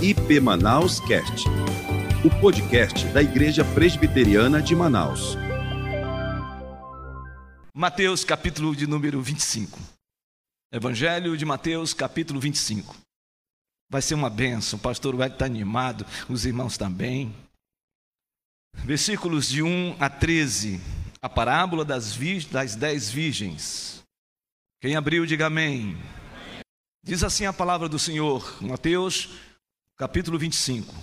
IP Manaus Cast, o podcast da Igreja Presbiteriana de Manaus. Mateus, capítulo de número 25. Evangelho de Mateus, capítulo 25. Vai ser uma benção, o pastor vai estar animado, os irmãos também. Versículos de 1 a 13, a parábola das, das dez virgens. Quem abriu, diga amém. Diz assim a palavra do Senhor, Mateus, capítulo 25.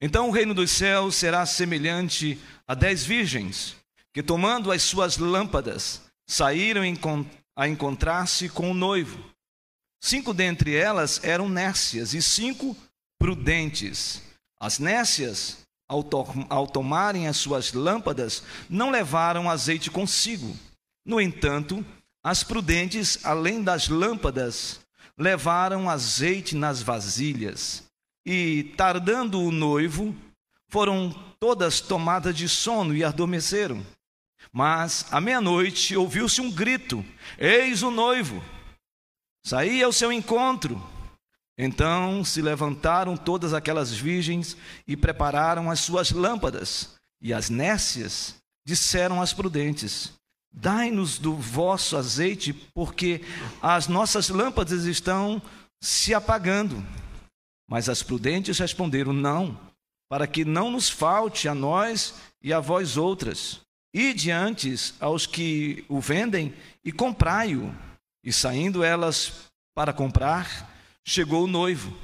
Então o reino dos céus será semelhante a dez virgens, que tomando as suas lâmpadas, saíram a encontrar-se com o noivo. Cinco dentre elas eram nécias e cinco prudentes. As nécias, ao, to ao tomarem as suas lâmpadas, não levaram azeite consigo. No entanto, as prudentes, além das lâmpadas, levaram azeite nas vasilhas, e, tardando o noivo, foram todas tomadas de sono e adormeceram. Mas, à meia-noite, ouviu-se um grito: Eis o noivo! Saí ao seu encontro. Então se levantaram todas aquelas virgens e prepararam as suas lâmpadas. E as nécias disseram às prudentes: Dai-nos do vosso azeite, porque as nossas lâmpadas estão se apagando. Mas as prudentes responderam: Não, para que não nos falte a nós e a vós outras. Ide antes aos que o vendem e comprai-o. E saindo elas para comprar, chegou o noivo.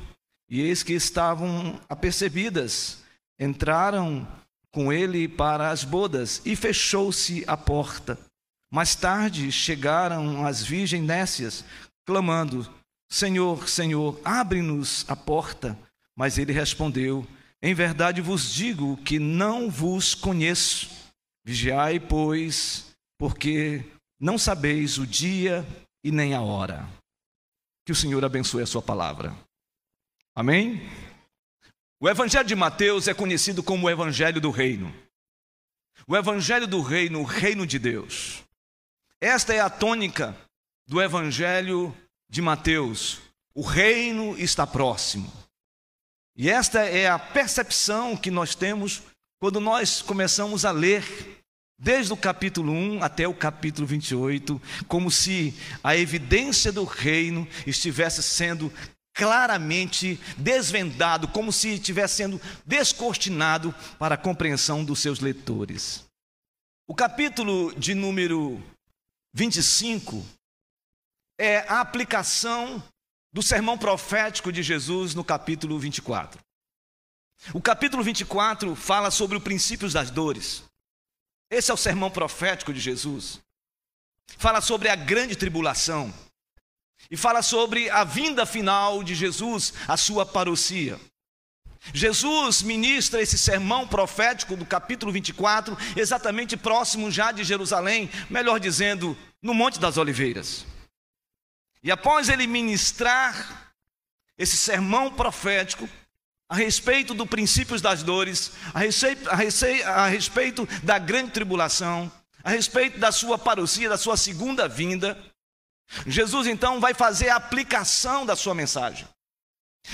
E eis que estavam apercebidas, entraram com ele para as bodas, e fechou-se a porta. Mais tarde chegaram as virgens nécias, clamando: Senhor, Senhor, abre-nos a porta. Mas ele respondeu: Em verdade vos digo que não vos conheço. Vigiai, pois, porque não sabeis o dia e nem a hora. Que o Senhor abençoe a sua palavra. Amém? O Evangelho de Mateus é conhecido como o Evangelho do Reino. O Evangelho do Reino, o Reino de Deus. Esta é a tônica do Evangelho de Mateus. O reino está próximo. E esta é a percepção que nós temos quando nós começamos a ler, desde o capítulo 1 até o capítulo 28, como se a evidência do reino estivesse sendo claramente desvendado, como se estivesse sendo descortinado para a compreensão dos seus leitores. O capítulo de número 25 é a aplicação do sermão profético de Jesus no capítulo 24. O capítulo 24 fala sobre os princípios das dores. Esse é o sermão profético de Jesus. Fala sobre a grande tribulação. E fala sobre a vinda final de Jesus, a sua parousia. Jesus ministra esse sermão profético do capítulo 24, exatamente próximo já de Jerusalém, melhor dizendo, no Monte das Oliveiras. E após ele ministrar esse sermão profético a respeito dos princípios das dores, a a, a respeito da grande tribulação, a respeito da sua parousia, da sua segunda vinda, Jesus então vai fazer a aplicação da sua mensagem.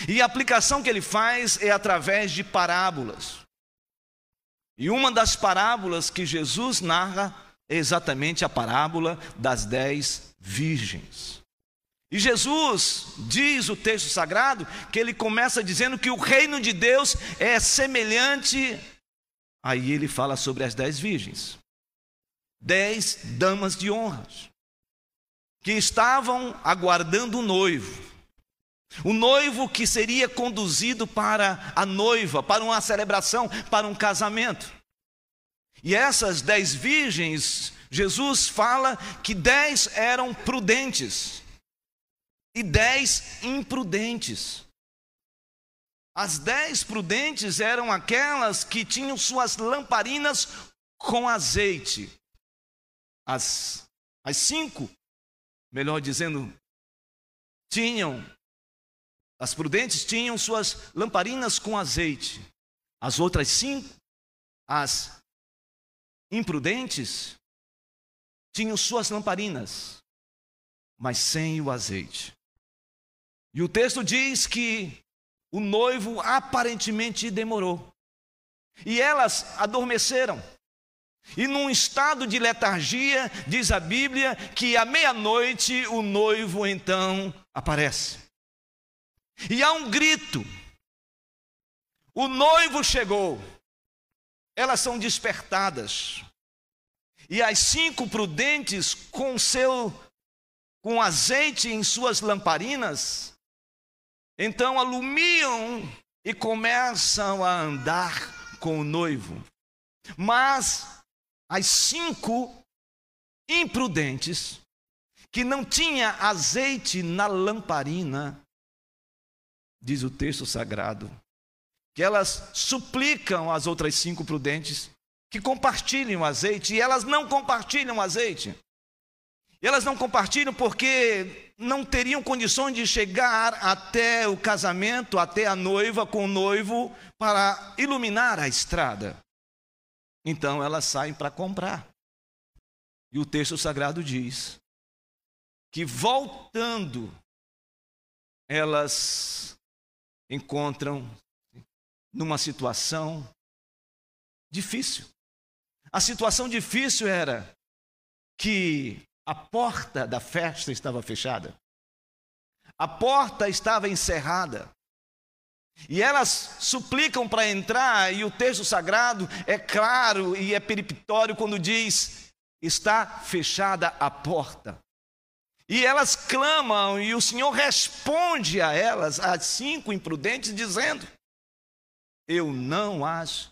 E a aplicação que ele faz é através de parábolas. E uma das parábolas que Jesus narra é exatamente a parábola das dez virgens. E Jesus diz o texto sagrado que ele começa dizendo que o reino de Deus é semelhante. Aí ele fala sobre as dez virgens, dez damas de honras, que estavam aguardando o noivo. O noivo que seria conduzido para a noiva, para uma celebração, para um casamento. E essas dez virgens, Jesus fala que dez eram prudentes e dez imprudentes. As dez prudentes eram aquelas que tinham suas lamparinas com azeite. As, as cinco, melhor dizendo, tinham as prudentes tinham suas lamparinas com azeite. As outras cinco, as imprudentes, tinham suas lamparinas, mas sem o azeite. E o texto diz que o noivo aparentemente demorou. E elas adormeceram. E num estado de letargia, diz a Bíblia, que à meia-noite o noivo então aparece. E há um grito: o noivo chegou. Elas são despertadas. E as cinco prudentes, com seu com azeite em suas lamparinas, então alumiam e começam a andar com o noivo. Mas as cinco imprudentes, que não tinha azeite na lamparina, diz o texto sagrado, que elas suplicam as outras cinco prudentes que compartilhem o azeite, e elas não compartilham o azeite. E elas não compartilham porque não teriam condições de chegar até o casamento, até a noiva com o noivo, para iluminar a estrada. Então elas saem para comprar. E o texto sagrado diz que voltando, elas encontram numa situação difícil. A situação difícil era que a porta da festa estava fechada, a porta estava encerrada, e elas suplicam para entrar, e o texto sagrado é claro e é periptório quando diz: está fechada a porta. E elas clamam, e o Senhor responde a elas, as cinco imprudentes, dizendo: eu não as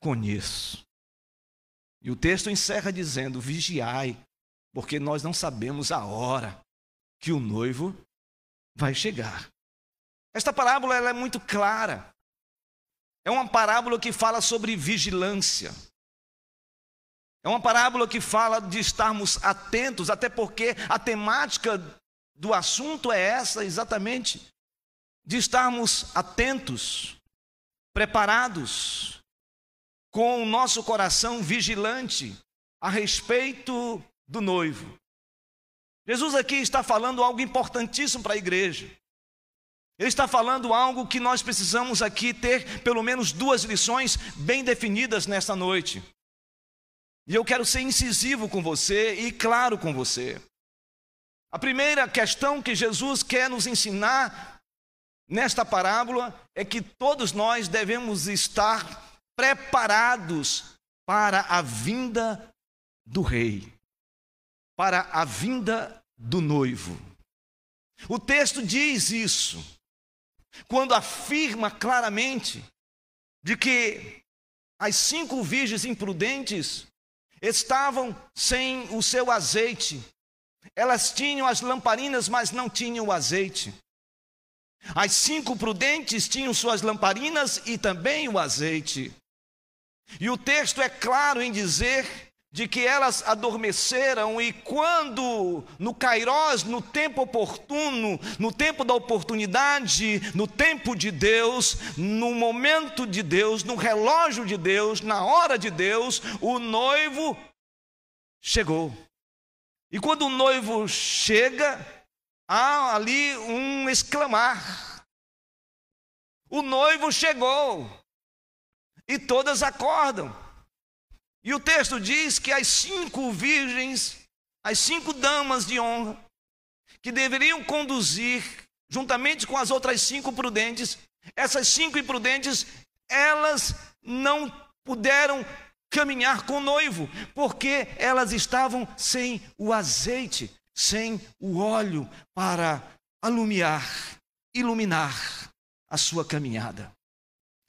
conheço. E o texto encerra dizendo: vigiai, porque nós não sabemos a hora que o noivo vai chegar. Esta parábola é muito clara. É uma parábola que fala sobre vigilância. É uma parábola que fala de estarmos atentos, até porque a temática do assunto é essa exatamente, de estarmos atentos preparados, com o nosso coração vigilante a respeito do noivo. Jesus aqui está falando algo importantíssimo para a igreja. Ele está falando algo que nós precisamos aqui ter pelo menos duas lições bem definidas nesta noite. E eu quero ser incisivo com você e claro com você. A primeira questão que Jesus quer nos ensinar nesta parábola é que todos nós devemos estar preparados para a vinda do rei, para a vinda do noivo. O texto diz isso, quando afirma claramente de que as cinco virgens imprudentes estavam sem o seu azeite. Elas tinham as lamparinas, mas não tinham o azeite. As cinco prudentes tinham suas lamparinas e também o azeite. E o texto é claro em dizer de que elas adormeceram e quando no Kairós, no tempo oportuno, no tempo da oportunidade, no tempo de Deus, no momento de Deus, no relógio de Deus, na hora de Deus, o noivo chegou. E quando o noivo chega, há ali um exclamar. O noivo chegou. E todas acordam. E o texto diz que as cinco virgens, as cinco damas de honra, que deveriam conduzir, juntamente com as outras cinco prudentes, essas cinco imprudentes, elas não puderam caminhar com o noivo, porque elas estavam sem o azeite sem o óleo para alumiar, iluminar a sua caminhada.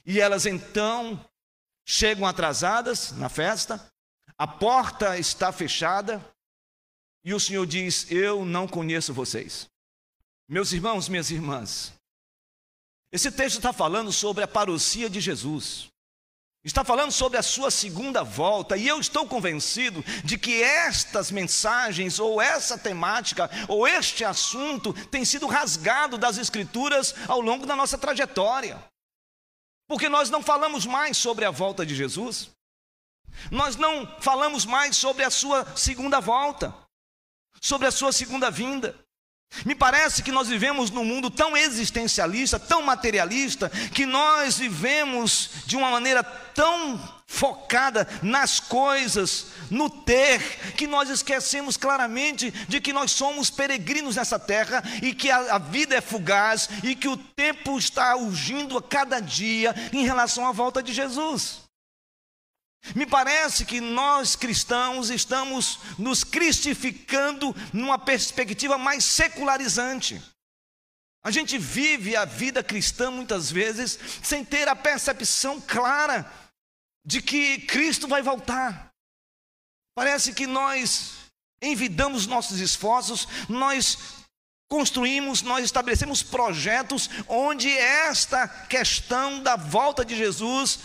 E elas então chegam atrasadas na festa, a porta está fechada e o Senhor diz: Eu não conheço vocês. Meus irmãos, minhas irmãs, esse texto está falando sobre a parousia de Jesus. Está falando sobre a sua segunda volta, e eu estou convencido de que estas mensagens, ou essa temática, ou este assunto tem sido rasgado das Escrituras ao longo da nossa trajetória. Porque nós não falamos mais sobre a volta de Jesus, nós não falamos mais sobre a sua segunda volta, sobre a sua segunda vinda. Me parece que nós vivemos num mundo tão existencialista, tão materialista, que nós vivemos de uma maneira tão focada nas coisas, no ter, que nós esquecemos claramente de que nós somos peregrinos nessa terra e que a, a vida é fugaz e que o tempo está urgindo a cada dia em relação à volta de Jesus. Me parece que nós cristãos estamos nos cristificando numa perspectiva mais secularizante. A gente vive a vida cristã muitas vezes sem ter a percepção clara de que Cristo vai voltar. Parece que nós envidamos nossos esforços, nós construímos, nós estabelecemos projetos onde esta questão da volta de Jesus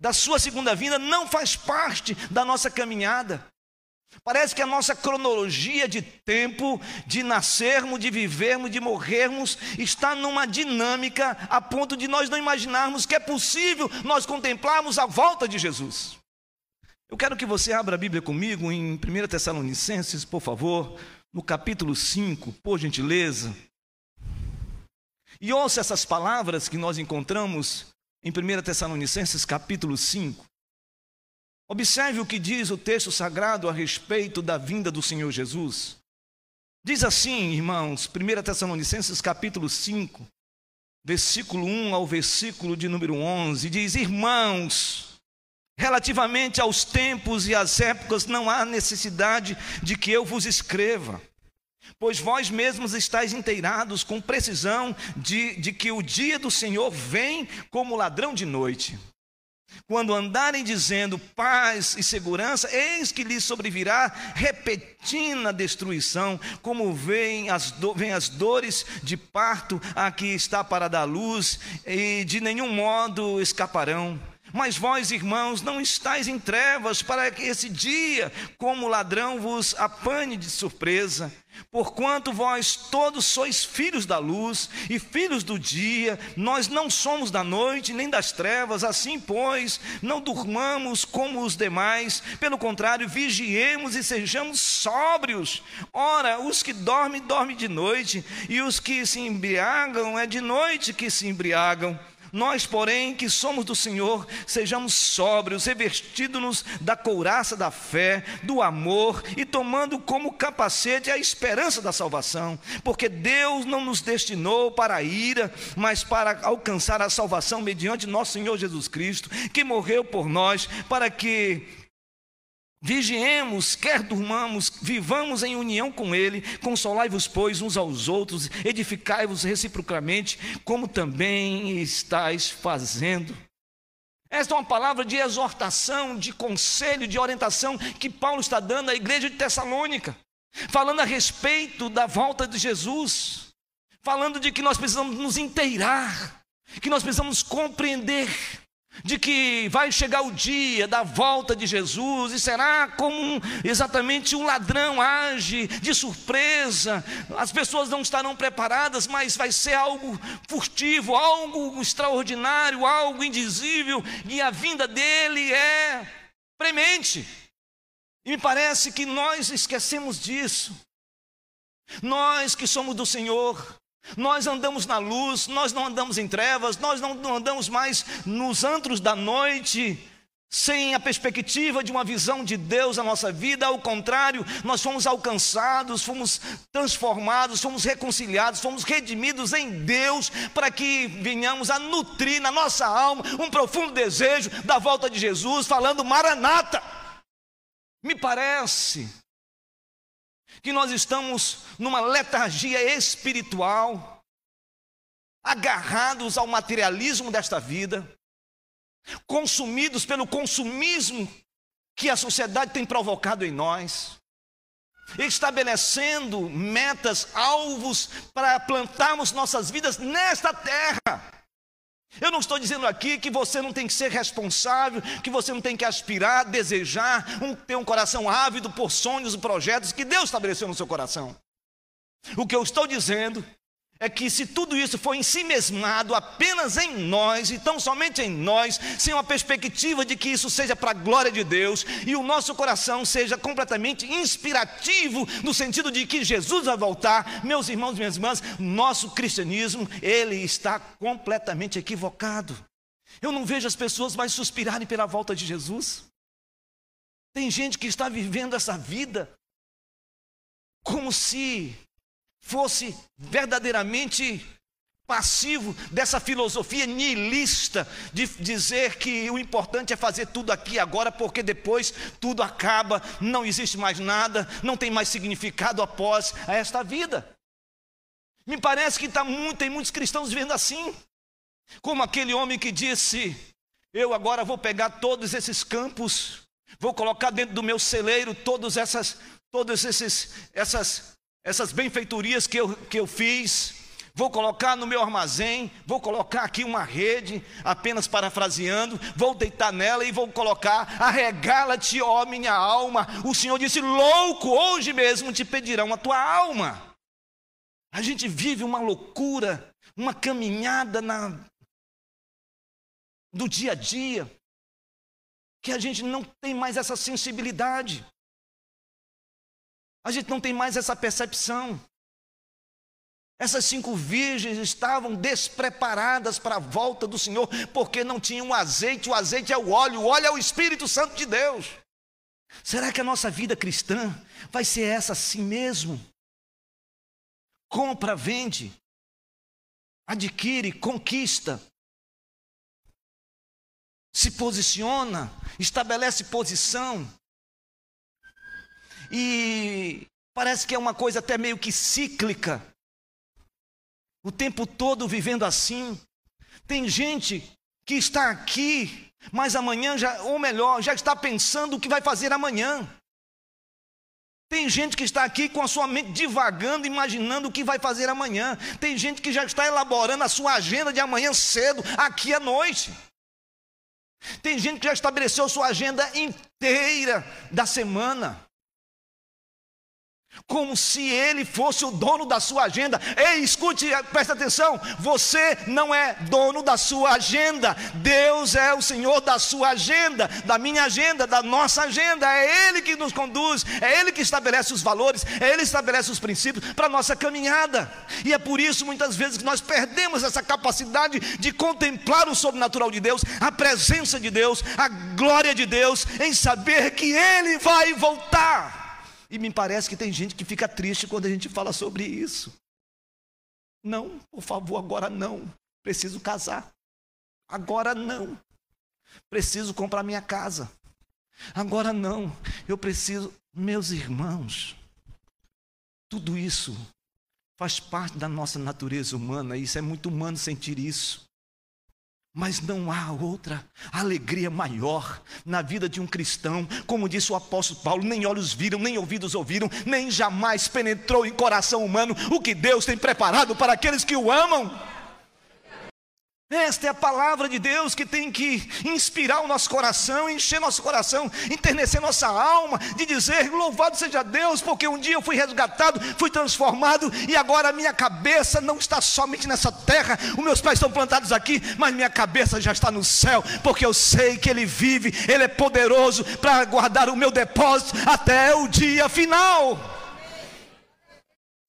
da sua segunda vinda não faz parte da nossa caminhada. Parece que a nossa cronologia de tempo, de nascermos, de vivermos, de morrermos, está numa dinâmica a ponto de nós não imaginarmos que é possível nós contemplarmos a volta de Jesus. Eu quero que você abra a Bíblia comigo em 1 Tessalonicenses, por favor, no capítulo 5, por gentileza. E ouça essas palavras que nós encontramos em 1 Tessalonicenses capítulo 5. Observe o que diz o texto sagrado a respeito da vinda do Senhor Jesus. Diz assim, irmãos, 1 Tessalonicenses capítulo 5, versículo 1 ao versículo de número 11, diz: Irmãos, relativamente aos tempos e às épocas, não há necessidade de que eu vos escreva Pois vós mesmos estáis inteirados com precisão de, de que o dia do Senhor vem como ladrão de noite. Quando andarem dizendo paz e segurança, eis que lhes sobrevirá repentina destruição, como vêm as, do, vem as dores de parto a que está para dar luz, e de nenhum modo escaparão. Mas vós, irmãos, não estáis em trevas para que esse dia, como ladrão, vos apanhe de surpresa. Porquanto vós todos sois filhos da luz e filhos do dia, nós não somos da noite nem das trevas, assim, pois, não durmamos como os demais, pelo contrário, vigiemos e sejamos sóbrios. Ora, os que dormem, dormem de noite, e os que se embriagam, é de noite que se embriagam. Nós, porém, que somos do Senhor, sejamos sóbrios, revestidos-nos da couraça da fé, do amor e tomando como capacete a esperança da salvação, porque Deus não nos destinou para a ira, mas para alcançar a salvação mediante nosso Senhor Jesus Cristo, que morreu por nós, para que Vigiemos, quer durmamos, vivamos em união com Ele, consolai-vos, pois, uns aos outros, edificai-vos reciprocamente, como também estáis fazendo. Esta é uma palavra de exortação, de conselho, de orientação que Paulo está dando à igreja de Tessalônica, falando a respeito da volta de Jesus, falando de que nós precisamos nos inteirar, que nós precisamos compreender de que vai chegar o dia da volta de Jesus e será como um, exatamente um ladrão age de surpresa. As pessoas não estarão preparadas, mas vai ser algo furtivo, algo extraordinário, algo indizível, e a vinda dele é premente. E me parece que nós esquecemos disso. Nós que somos do Senhor, nós andamos na luz, nós não andamos em trevas, nós não andamos mais nos antros da noite, sem a perspectiva de uma visão de Deus na nossa vida, ao contrário, nós fomos alcançados, fomos transformados, fomos reconciliados, fomos redimidos em Deus, para que venhamos a nutrir na nossa alma um profundo desejo da volta de Jesus, falando Maranata. Me parece que nós estamos numa letargia espiritual, agarrados ao materialismo desta vida, consumidos pelo consumismo que a sociedade tem provocado em nós, estabelecendo metas, alvos para plantarmos nossas vidas nesta terra. Eu não estou dizendo aqui que você não tem que ser responsável, que você não tem que aspirar, desejar, um, ter um coração ávido por sonhos e projetos que Deus estabeleceu no seu coração. O que eu estou dizendo é que se tudo isso for em si mesmado, apenas em nós, e tão somente em nós, sem uma perspectiva de que isso seja para a glória de Deus, e o nosso coração seja completamente inspirativo, no sentido de que Jesus vai voltar, meus irmãos e minhas irmãs, nosso cristianismo, ele está completamente equivocado. Eu não vejo as pessoas mais suspirarem pela volta de Jesus. Tem gente que está vivendo essa vida como se fosse verdadeiramente passivo dessa filosofia nihilista de dizer que o importante é fazer tudo aqui agora, porque depois tudo acaba, não existe mais nada, não tem mais significado após esta vida. Me parece que tá muito, tem muitos cristãos vivendo assim, como aquele homem que disse: Eu agora vou pegar todos esses campos, vou colocar dentro do meu celeiro todas essas, todas esses, essas essas benfeitorias que eu, que eu fiz, vou colocar no meu armazém, vou colocar aqui uma rede, apenas parafraseando, vou deitar nela e vou colocar, arregala-te, ó minha alma. O Senhor disse: louco, hoje mesmo te pedirão a tua alma. A gente vive uma loucura, uma caminhada na, do dia a dia, que a gente não tem mais essa sensibilidade. A gente não tem mais essa percepção. Essas cinco virgens estavam despreparadas para a volta do Senhor, porque não tinham azeite, o azeite é o óleo, o óleo é o Espírito Santo de Deus. Será que a nossa vida cristã vai ser essa assim mesmo? Compra, vende, adquire, conquista, se posiciona, estabelece posição, e parece que é uma coisa até meio que cíclica. O tempo todo vivendo assim. Tem gente que está aqui, mas amanhã já, ou melhor, já está pensando o que vai fazer amanhã. Tem gente que está aqui com a sua mente divagando, imaginando o que vai fazer amanhã. Tem gente que já está elaborando a sua agenda de amanhã cedo, aqui à noite. Tem gente que já estabeleceu sua agenda inteira da semana como se ele fosse o dono da sua agenda. Ei, escute, presta atenção: você não é dono da sua agenda, Deus é o Senhor da sua agenda, da minha agenda, da nossa agenda. É Ele que nos conduz, é Ele que estabelece os valores, é Ele que estabelece os princípios para a nossa caminhada. E é por isso, muitas vezes, que nós perdemos essa capacidade de contemplar o sobrenatural de Deus, a presença de Deus, a glória de Deus, em saber que Ele vai voltar. E me parece que tem gente que fica triste quando a gente fala sobre isso. Não, por favor, agora não. Preciso casar. Agora não. Preciso comprar minha casa. Agora não. Eu preciso. Meus irmãos, tudo isso faz parte da nossa natureza humana. Isso é muito humano sentir isso. Mas não há outra alegria maior na vida de um cristão, como disse o apóstolo Paulo: nem olhos viram, nem ouvidos ouviram, nem jamais penetrou em coração humano o que Deus tem preparado para aqueles que o amam. Esta é a palavra de Deus que tem que inspirar o nosso coração, encher nosso coração, enternecer nossa alma, de dizer: Louvado seja Deus, porque um dia eu fui resgatado, fui transformado, e agora a minha cabeça não está somente nessa terra, os meus pés estão plantados aqui, mas minha cabeça já está no céu, porque eu sei que Ele vive, Ele é poderoso para guardar o meu depósito até o dia final.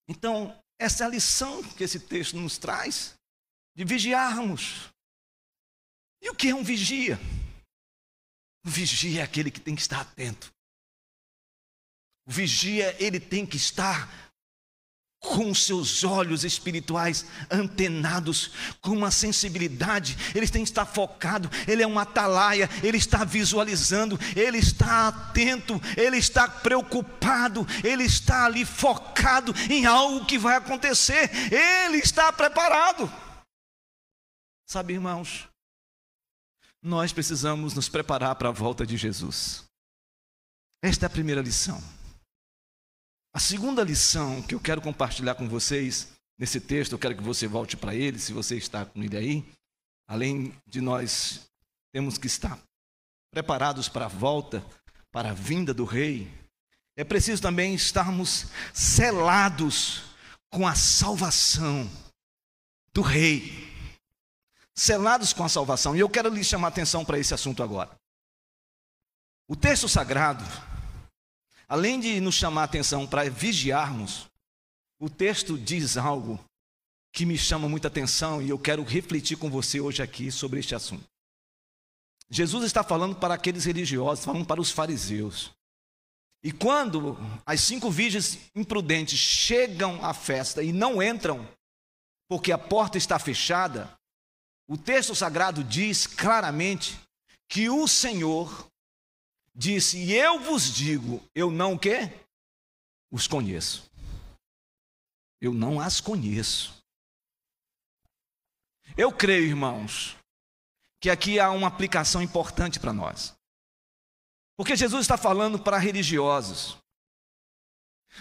Então, essa é a lição que esse texto nos traz de vigiarmos. E o que é um vigia? O vigia é aquele que tem que estar atento. O vigia, ele tem que estar com seus olhos espirituais antenados, com uma sensibilidade, ele tem que estar focado, ele é um atalaia, ele está visualizando, ele está atento, ele está preocupado, ele está ali focado em algo que vai acontecer, ele está preparado. Sabe, irmãos, nós precisamos nos preparar para a volta de Jesus. Esta é a primeira lição. A segunda lição que eu quero compartilhar com vocês nesse texto, eu quero que você volte para ele, se você está com ele aí. Além de nós temos que estar preparados para a volta, para a vinda do Rei, é preciso também estarmos selados com a salvação do rei, selados com a salvação. E eu quero lhe chamar atenção para esse assunto agora. O texto sagrado, além de nos chamar atenção para vigiarmos, o texto diz algo que me chama muita atenção e eu quero refletir com você hoje aqui sobre este assunto. Jesus está falando para aqueles religiosos, falando para os fariseus. E quando as cinco virgens imprudentes chegam à festa e não entram, porque a porta está fechada, o texto sagrado diz claramente que o Senhor disse: "E eu vos digo, eu não que os conheço. Eu não as conheço. Eu creio, irmãos, que aqui há uma aplicação importante para nós. Porque Jesus está falando para religiosos.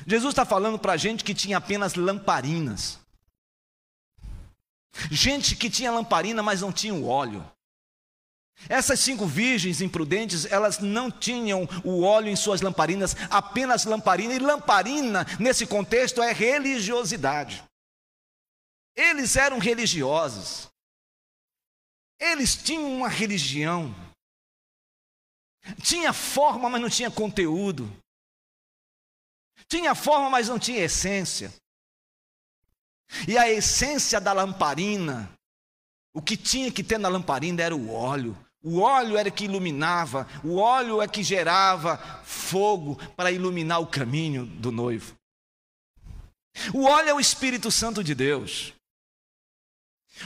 Jesus está falando para gente que tinha apenas lamparinas. Gente que tinha lamparina, mas não tinha o óleo. Essas cinco virgens imprudentes, elas não tinham o óleo em suas lamparinas, apenas lamparina. E lamparina, nesse contexto, é religiosidade. Eles eram religiosos. Eles tinham uma religião. Tinha forma, mas não tinha conteúdo. Tinha forma, mas não tinha essência. E a essência da lamparina, o que tinha que ter na lamparina era o óleo. O óleo era que iluminava, o óleo é que gerava fogo para iluminar o caminho do noivo. O óleo é o Espírito Santo de Deus.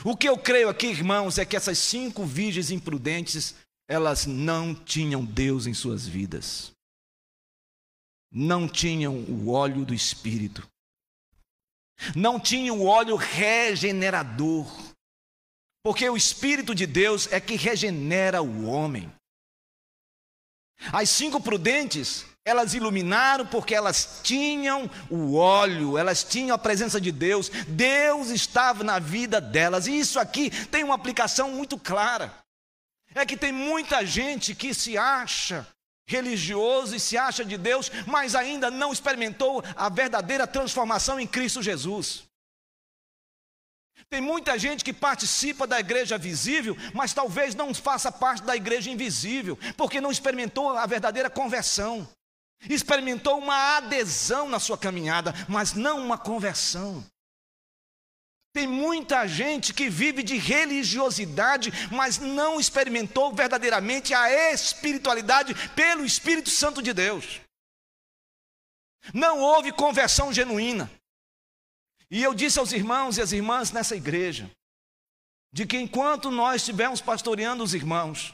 O que eu creio aqui, irmãos, é que essas cinco virgens imprudentes, elas não tinham Deus em suas vidas. Não tinham o óleo do Espírito. Não tinham o óleo regenerador. Porque o Espírito de Deus é que regenera o homem. As cinco prudentes, elas iluminaram porque elas tinham o óleo, elas tinham a presença de Deus, Deus estava na vida delas, e isso aqui tem uma aplicação muito clara. É que tem muita gente que se acha religioso e se acha de Deus, mas ainda não experimentou a verdadeira transformação em Cristo Jesus. Tem muita gente que participa da igreja visível, mas talvez não faça parte da igreja invisível, porque não experimentou a verdadeira conversão. Experimentou uma adesão na sua caminhada, mas não uma conversão. Tem muita gente que vive de religiosidade, mas não experimentou verdadeiramente a espiritualidade pelo Espírito Santo de Deus. Não houve conversão genuína. E eu disse aos irmãos e às irmãs nessa igreja, de que enquanto nós estivermos pastoreando os irmãos,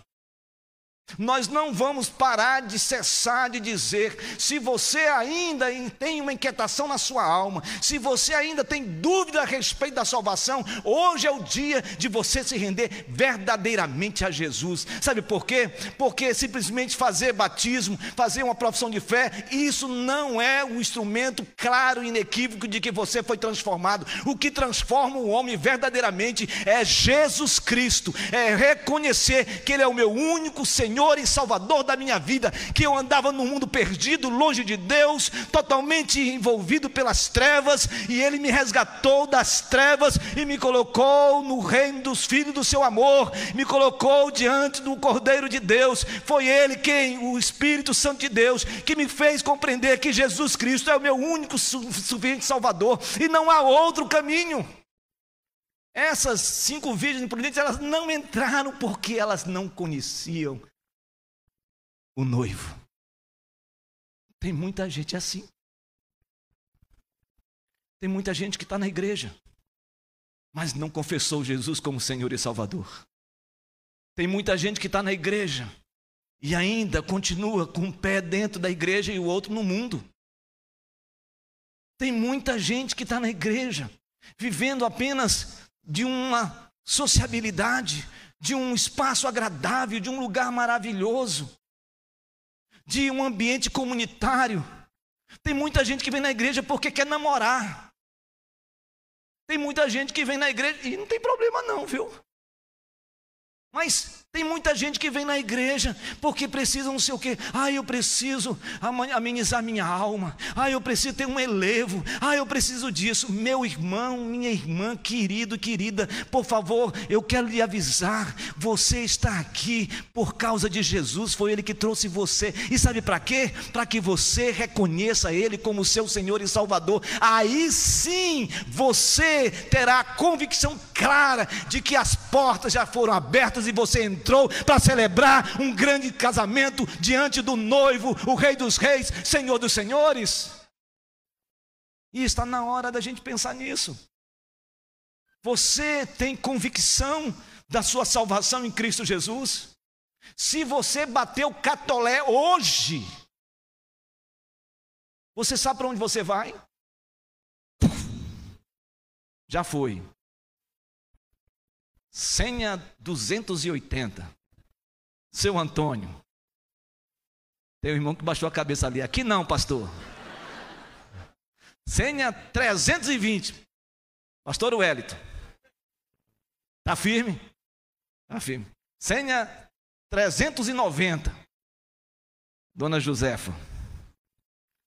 nós não vamos parar de cessar de dizer: se você ainda tem uma inquietação na sua alma, se você ainda tem dúvida a respeito da salvação, hoje é o dia de você se render verdadeiramente a Jesus. Sabe por quê? Porque simplesmente fazer batismo, fazer uma profissão de fé, isso não é um instrumento claro e inequívoco de que você foi transformado. O que transforma o homem verdadeiramente é Jesus Cristo, é reconhecer que Ele é o meu único Senhor Senhor e Salvador da minha vida, que eu andava no mundo perdido, longe de Deus, totalmente envolvido pelas trevas, e Ele me resgatou das trevas e me colocou no reino dos filhos do seu amor, me colocou diante do Cordeiro de Deus. Foi Ele quem, o Espírito Santo de Deus, que me fez compreender que Jesus Cristo é o meu único suficiente Salvador e não há outro caminho. Essas cinco virgens imprudentes, elas não entraram porque elas não conheciam o noivo. Tem muita gente assim. Tem muita gente que está na igreja, mas não confessou Jesus como Senhor e Salvador. Tem muita gente que está na igreja e ainda continua com um pé dentro da igreja e o outro no mundo. Tem muita gente que está na igreja vivendo apenas de uma sociabilidade, de um espaço agradável, de um lugar maravilhoso, de um ambiente comunitário. Tem muita gente que vem na igreja porque quer namorar. Tem muita gente que vem na igreja e não tem problema não, viu? Mas tem muita gente que vem na igreja porque precisa não sei o quê. Ah, eu preciso amenizar minha alma. Ah, eu preciso ter um elevo. Ah, eu preciso disso. Meu irmão, minha irmã, querido, querida, por favor, eu quero lhe avisar. Você está aqui por causa de Jesus. Foi Ele que trouxe você. E sabe para quê? Para que você reconheça Ele como seu Senhor e Salvador. Aí sim você terá a convicção clara de que as portas já foram abertas e você entrou entrou para celebrar um grande casamento diante do noivo, o Rei dos Reis, Senhor dos Senhores. E está na hora da gente pensar nisso. Você tem convicção da sua salvação em Cristo Jesus? Se você bateu catolé hoje, você sabe para onde você vai? Já foi. Senha 280. Seu Antônio. Tem um irmão que baixou a cabeça ali. Aqui não, pastor. Senha 320. Pastor Wellington. Está firme? Está firme. Senha 390. Dona Josefa.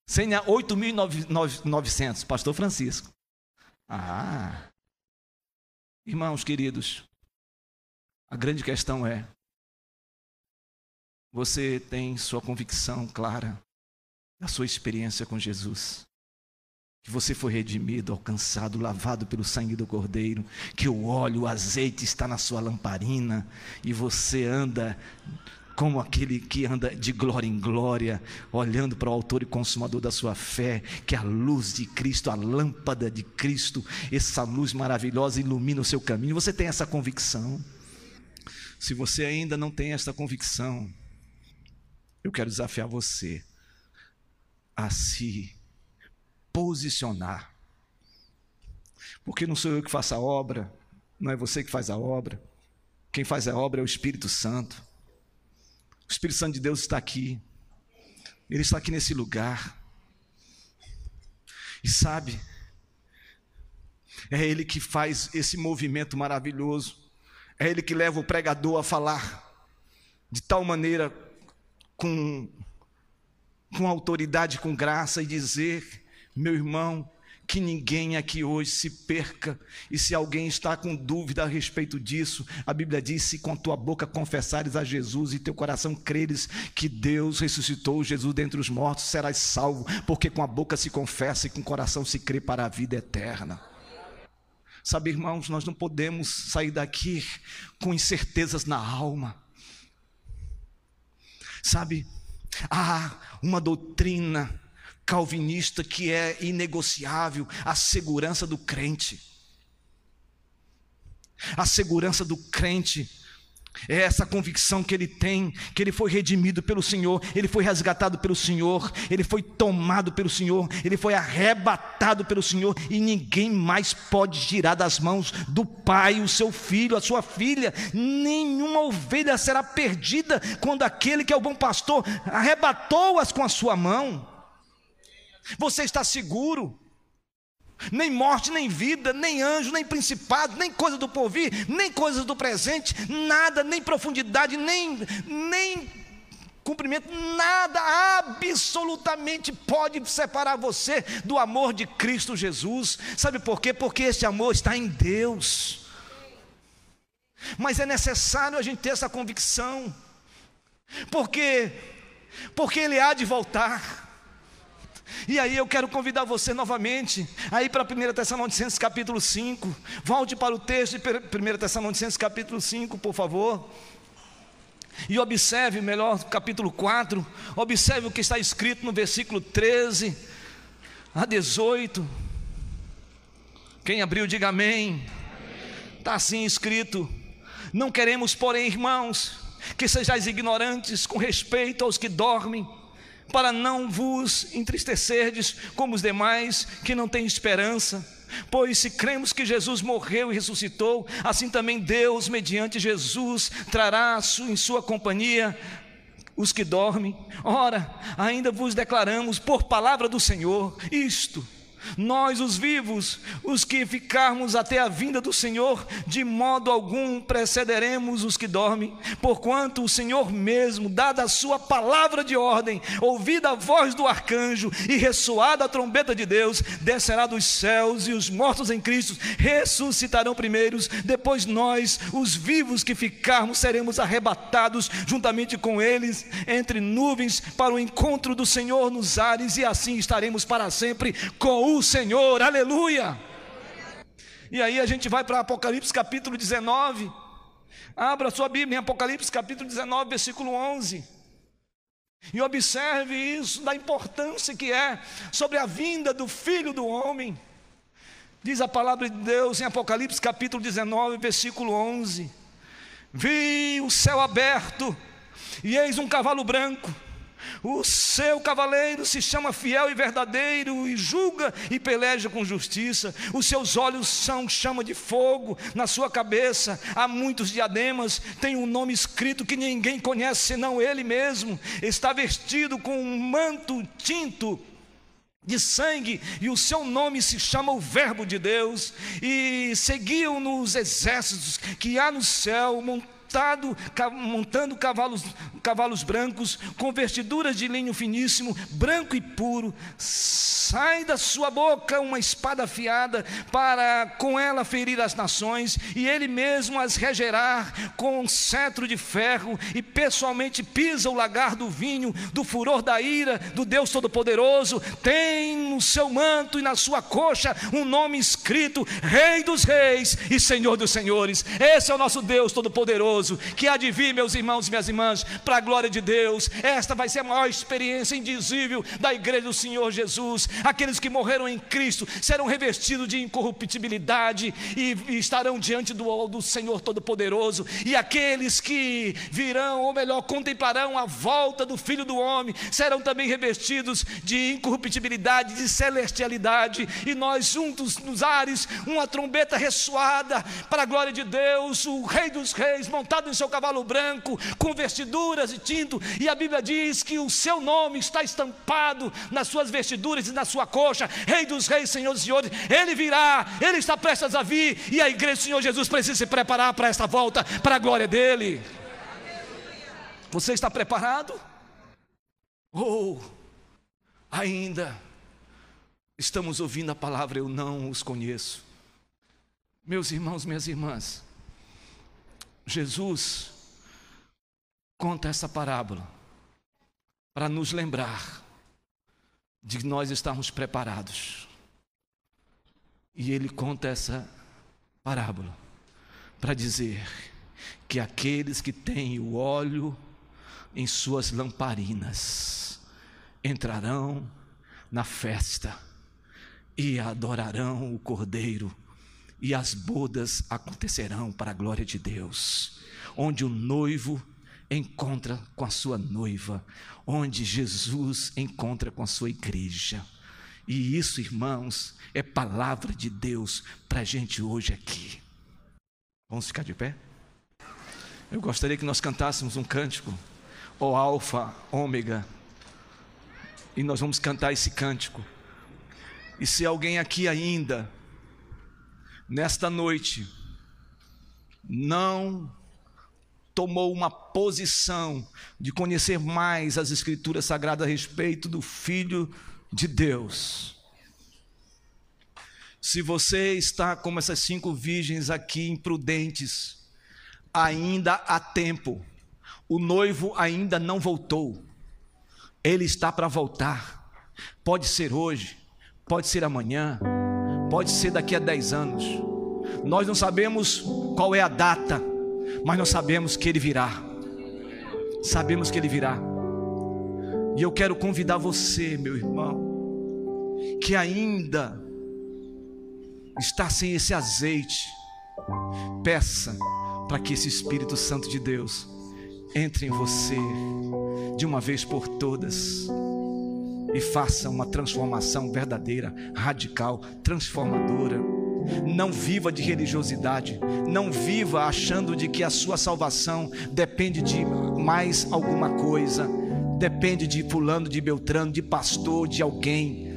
Senha 8.900. Pastor Francisco. Ah. Irmãos queridos, a grande questão é: você tem sua convicção clara da sua experiência com Jesus? Que você foi redimido, alcançado, lavado pelo sangue do Cordeiro, que o óleo, o azeite está na sua lamparina e você anda como aquele que anda de glória em glória, olhando para o autor e consumador da sua fé, que a luz de Cristo, a lâmpada de Cristo, essa luz maravilhosa ilumina o seu caminho. Você tem essa convicção? Se você ainda não tem essa convicção, eu quero desafiar você a se posicionar. Porque não sou eu que faço a obra, não é você que faz a obra. Quem faz a obra é o Espírito Santo. O Espírito Santo de Deus está aqui. Ele está aqui nesse lugar. E sabe, é Ele que faz esse movimento maravilhoso é Ele que leva o pregador a falar de tal maneira, com, com autoridade, com graça, e dizer: meu irmão, que ninguém aqui hoje se perca, e se alguém está com dúvida a respeito disso, a Bíblia diz: se com tua boca confessares a Jesus e teu coração creres que Deus ressuscitou Jesus dentre os mortos, serás salvo, porque com a boca se confessa e com o coração se crê para a vida eterna. Sabe, irmãos, nós não podemos sair daqui com incertezas na alma. Sabe, há uma doutrina calvinista que é inegociável a segurança do crente. A segurança do crente é essa convicção que ele tem, que ele foi redimido pelo Senhor, ele foi resgatado pelo Senhor, ele foi tomado pelo Senhor, ele foi arrebatado pelo Senhor e ninguém mais pode tirar das mãos do Pai o seu filho, a sua filha. Nenhuma ovelha será perdida quando aquele que é o bom pastor arrebatou-as com a sua mão. Você está seguro nem morte, nem vida, nem anjo, nem principado, nem coisa do porvir, nem coisas do presente, nada, nem profundidade, nem, nem cumprimento, nada absolutamente pode separar você do amor de Cristo Jesus. Sabe por quê? Porque esse amor está em Deus. Mas é necessário a gente ter essa convicção. Porque porque ele há de voltar. E aí eu quero convidar você novamente aí para 1 Tessalonicenses capítulo 5. Volte para o texto de 1 Tessalonicenses capítulo 5, por favor. E observe melhor capítulo 4, observe o que está escrito no versículo 13 a 18. Quem abriu, diga amém. Está assim escrito: Não queremos, porém, irmãos, que sejais ignorantes com respeito aos que dormem para não vos entristecerdes como os demais que não têm esperança. Pois se cremos que Jesus morreu e ressuscitou, assim também Deus, mediante Jesus, trará em sua companhia os que dormem. Ora, ainda vos declaramos por palavra do Senhor isto: nós, os vivos, os que ficarmos até a vinda do Senhor, de modo algum precederemos os que dormem, porquanto o Senhor mesmo, dada a sua palavra de ordem, ouvida a voz do arcanjo e ressoada a trombeta de Deus, descerá dos céus e os mortos em Cristo ressuscitarão primeiros, depois nós, os vivos que ficarmos, seremos arrebatados juntamente com eles entre nuvens para o encontro do Senhor nos ares e assim estaremos para sempre com o Senhor. Aleluia! E aí a gente vai para Apocalipse capítulo 19. Abra sua Bíblia em Apocalipse capítulo 19, versículo 11. E observe isso, da importância que é sobre a vinda do Filho do Homem. Diz a palavra de Deus em Apocalipse capítulo 19, versículo 11: Vi o céu aberto, e eis um cavalo branco o seu cavaleiro se chama fiel e verdadeiro, e julga e peleja com justiça. Os seus olhos são chama de fogo, na sua cabeça há muitos diademas. Tem um nome escrito que ninguém conhece senão ele mesmo. Está vestido com um manto tinto de sangue, e o seu nome se chama o Verbo de Deus, e seguiam nos exércitos que há no céu, montado, montando cavalos, cavalos brancos, com vestiduras de linho finíssimo, branco e puro. Sai da sua boca uma espada afiada, para com ela ferir as nações, e ele mesmo as regerar com um cetro de ferro, e pessoalmente pisa o lagar do vinho, do furor da ira do Deus Todo-Poderoso. Tem no seu manto e na sua coxa um nome escrito: Rei dos Reis e Senhor dos Senhores. Esse é o nosso Deus Todo-Poderoso que há de vir, meus irmãos e minhas irmãs, para a glória de Deus. Esta vai ser a maior experiência indizível da igreja do Senhor Jesus. Aqueles que morreram em Cristo serão revestidos de incorruptibilidade e, e estarão diante do, do Senhor Todo-Poderoso. E aqueles que virão, ou melhor, contemplarão a volta do Filho do Homem, serão também revestidos de incorruptibilidade, de celestialidade. E nós juntos nos ares, uma trombeta ressoada para a glória de Deus, o Rei dos Reis, montado em seu cavalo branco, com vestiduras e tinto, e a Bíblia diz que o seu nome está estampado nas suas vestiduras e na sua coxa, Rei dos Reis, Senhor dos Senhores, ele virá, ele está prestes a vir, e a igreja do Senhor Jesus precisa se preparar para esta volta, para a glória dele. Você está preparado? Ou ainda estamos ouvindo a palavra, eu não os conheço. Meus irmãos, minhas irmãs, Jesus conta essa parábola para nos lembrar de nós estarmos preparados. E ele conta essa parábola para dizer que aqueles que têm o óleo em suas lamparinas entrarão na festa e adorarão o Cordeiro e as bodas acontecerão para a glória de Deus, onde o noivo encontra com a sua noiva, onde Jesus encontra com a sua igreja. E isso, irmãos, é palavra de Deus para a gente hoje aqui. Vamos ficar de pé? Eu gostaria que nós cantássemos um cântico, o Alfa, Ômega, e nós vamos cantar esse cântico. E se alguém aqui ainda nesta noite não tomou uma posição de conhecer mais as Escrituras Sagradas a respeito do Filho de Deus. Se você está como essas cinco virgens aqui, imprudentes, ainda há tempo, o noivo ainda não voltou, ele está para voltar. Pode ser hoje, pode ser amanhã Pode ser daqui a 10 anos. Nós não sabemos qual é a data, mas nós sabemos que ele virá. Sabemos que ele virá. E eu quero convidar você, meu irmão, que ainda está sem esse azeite, peça para que esse Espírito Santo de Deus entre em você de uma vez por todas e faça uma transformação verdadeira, radical, transformadora. Não viva de religiosidade, não viva achando de que a sua salvação depende de mais alguma coisa, depende de fulano, de beltrano, de pastor, de alguém.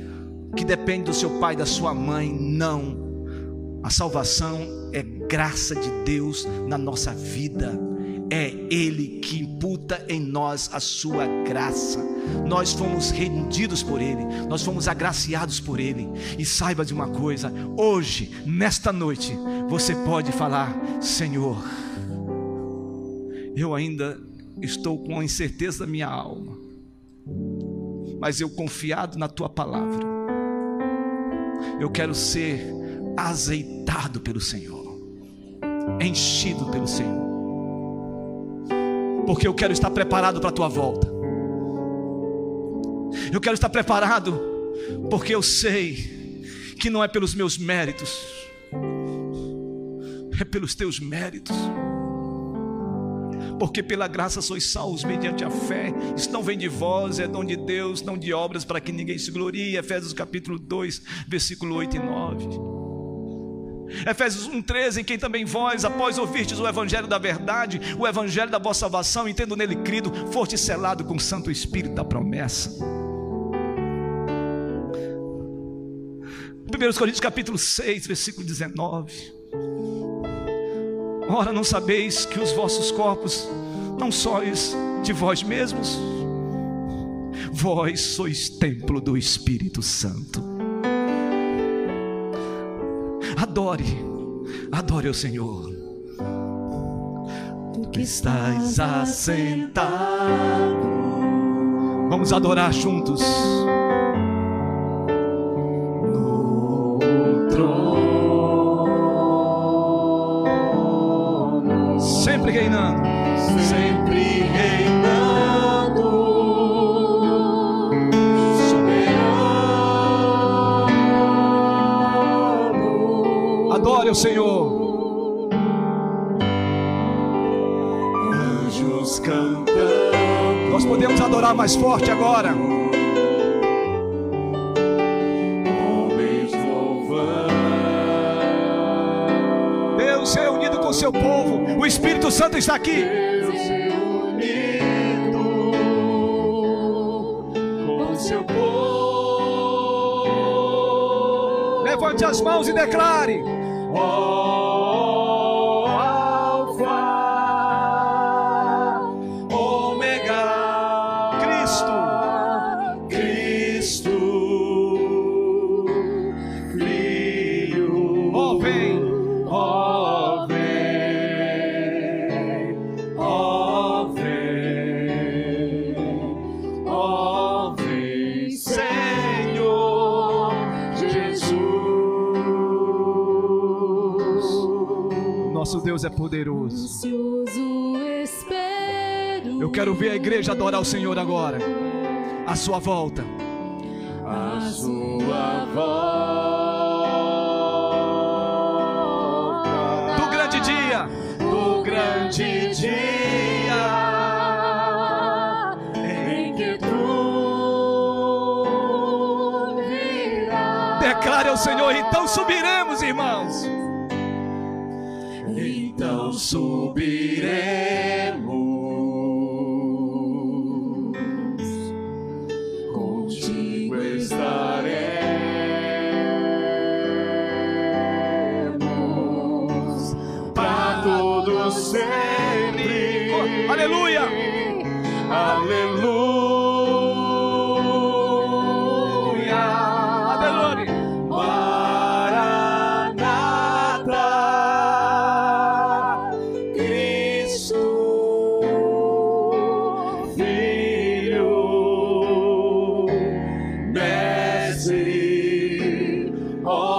que depende do seu pai, da sua mãe. Não. A salvação é graça de Deus na nossa vida. É Ele que imputa em nós a sua graça. Nós fomos rendidos por Ele, nós fomos agraciados por Ele. E saiba de uma coisa: hoje, nesta noite, você pode falar: Senhor, eu ainda estou com a incerteza da minha alma, mas eu confiado na Tua palavra, eu quero ser azeitado pelo Senhor, enchido pelo Senhor porque eu quero estar preparado para a tua volta. Eu quero estar preparado, porque eu sei que não é pelos meus méritos, é pelos teus méritos. Porque pela graça sois salvos mediante a fé. Isso não vem de vós, é dom de Deus, não de obras para que ninguém se glorie. Efésios capítulo 2, versículo 8 e 9. Efésios 1,13, em quem também vós, após ouvirdes o Evangelho da verdade, o Evangelho da vossa salvação, e tendo nele crido, foste selado com o Santo Espírito da promessa. 1 Coríntios capítulo 6, versículo 19. Ora, não sabeis que os vossos corpos não sois de vós mesmos? Vós sois templo do Espírito Santo Adore, adore o Senhor. Tu que estás assentado. Vamos adorar juntos. Mais forte agora. Deus é unido com o seu povo. O Espírito Santo está aqui. Deus reunido com seu povo. Levante as mãos e declare. Nosso Deus é poderoso. Eu quero ver a igreja adorar o Senhor agora. A sua volta. a sua volta Do grande dia. do grande dia em que tu virás. Declare ao Senhor, então subiremos, irmãos. Mestre, ó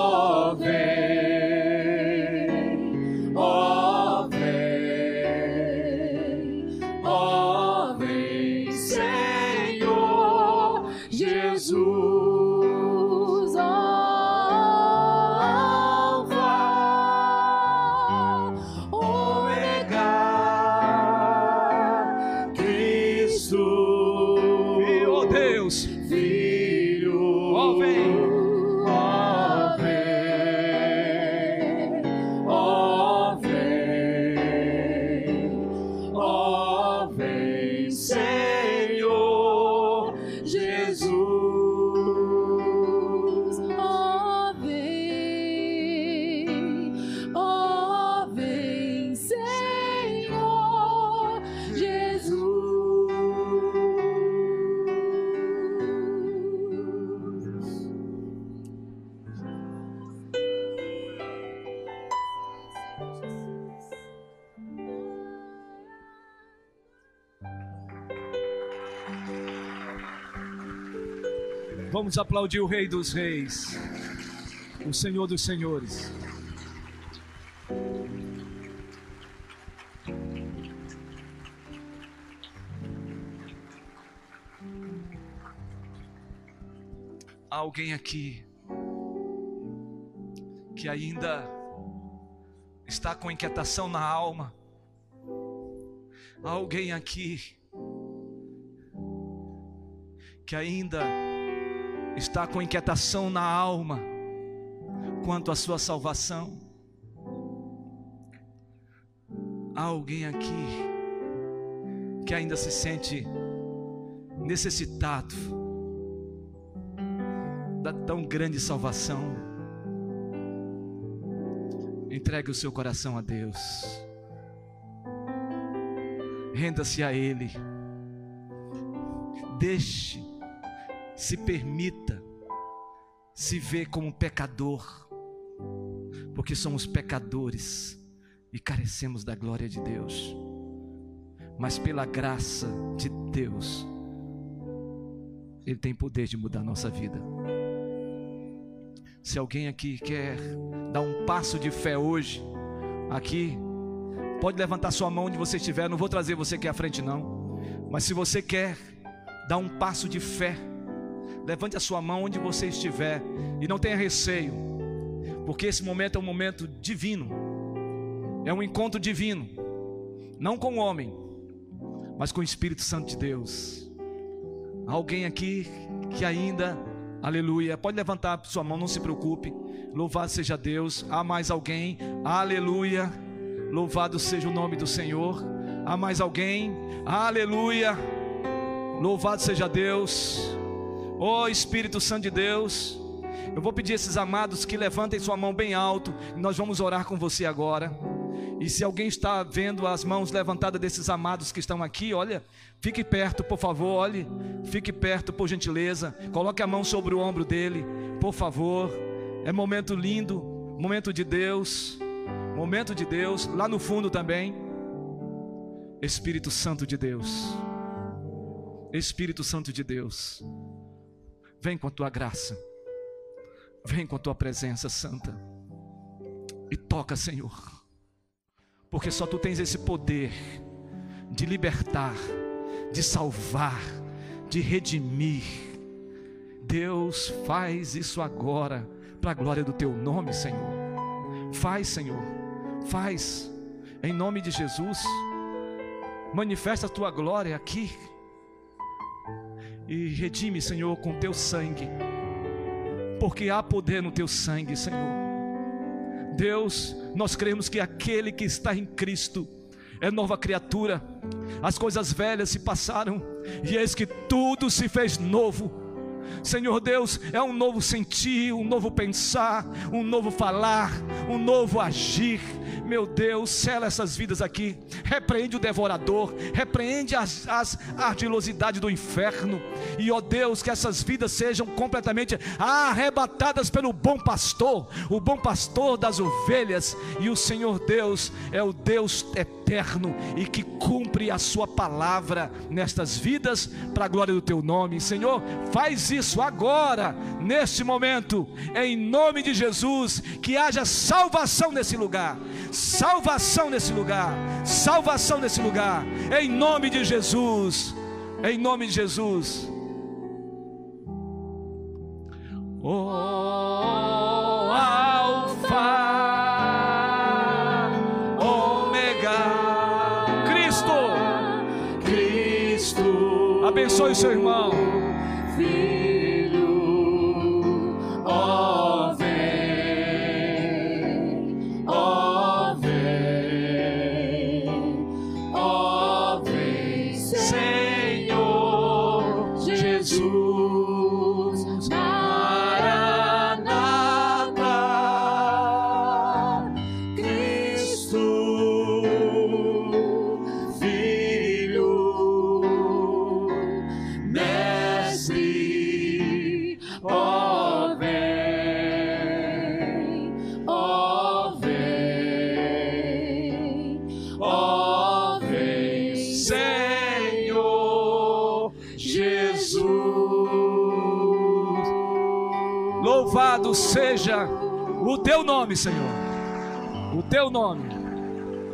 aplaudir o Rei dos Reis, o Senhor dos Senhores. Há alguém aqui que ainda está com inquietação na alma. Há alguém aqui que ainda está com inquietação na alma quanto à sua salvação. Há alguém aqui que ainda se sente necessitado da tão grande salvação. Entregue o seu coração a Deus. Renda-se a Ele. Deixe, se permita se ver como pecador, porque somos pecadores e carecemos da glória de Deus. Mas pela graça de Deus, Ele tem poder de mudar a nossa vida. Se alguém aqui quer dar um passo de fé hoje, aqui, pode levantar sua mão onde você estiver. Não vou trazer você aqui à frente, não. Mas se você quer dar um passo de fé, levante a sua mão onde você estiver e não tenha receio, porque esse momento é um momento divino, é um encontro divino, não com o homem, mas com o Espírito Santo de Deus. Alguém aqui que ainda Aleluia. Pode levantar sua mão, não se preocupe. Louvado seja Deus. Há mais alguém? Aleluia. Louvado seja o nome do Senhor. Há mais alguém? Aleluia. Louvado seja Deus. Oh, Espírito Santo de Deus. Eu vou pedir esses amados que levantem sua mão bem alto. Nós vamos orar com você agora. E se alguém está vendo as mãos levantadas desses amados que estão aqui, olha, fique perto, por favor, olhe, fique perto, por gentileza. Coloque a mão sobre o ombro dele, por favor. É momento lindo, momento de Deus, momento de Deus. Lá no fundo também, Espírito Santo de Deus, Espírito Santo de Deus, vem com a tua graça, vem com a tua presença santa e toca, Senhor porque só tu tens esse poder de libertar, de salvar, de redimir. Deus, faz isso agora, para a glória do teu nome, Senhor. Faz, Senhor, faz, em nome de Jesus. Manifesta a tua glória aqui e redime, Senhor, com teu sangue, porque há poder no teu sangue, Senhor. Deus, nós cremos que aquele que está em Cristo é nova criatura, as coisas velhas se passaram, e eis que tudo se fez novo. Senhor Deus, é um novo sentir, um novo pensar, um novo falar, um novo agir. Meu Deus, sela essas vidas aqui, repreende o devorador, repreende as, as ardilosidades do inferno, e ó Deus, que essas vidas sejam completamente arrebatadas pelo bom pastor, o bom pastor das ovelhas, e o Senhor Deus é o Deus eterno e que cumpre a Sua palavra nestas vidas, para a glória do Teu nome, Senhor, faz isso agora, neste momento, em nome de Jesus, que haja salvação nesse lugar, salvação nesse lugar, salvação nesse lugar, em nome de Jesus, em nome de Jesus. Oh, Alfa, abençoe seu irmão. Filho, ó teu nome, Senhor. O teu nome.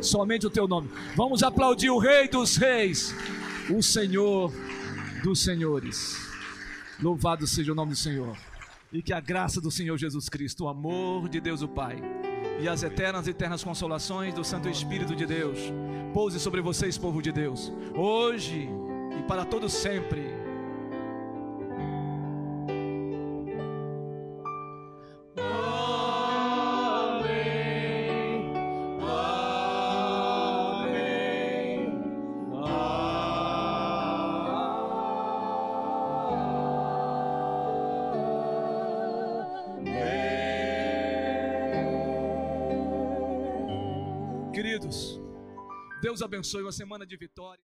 Somente o teu nome. Vamos aplaudir o Rei dos Reis, o Senhor dos Senhores. Louvado seja o nome do Senhor. E que a graça do Senhor Jesus Cristo, o amor de Deus o Pai e as eternas e eternas consolações do Santo Espírito de Deus pouse sobre vocês, povo de Deus, hoje e para todo sempre. Deus abençoe uma semana de vitória.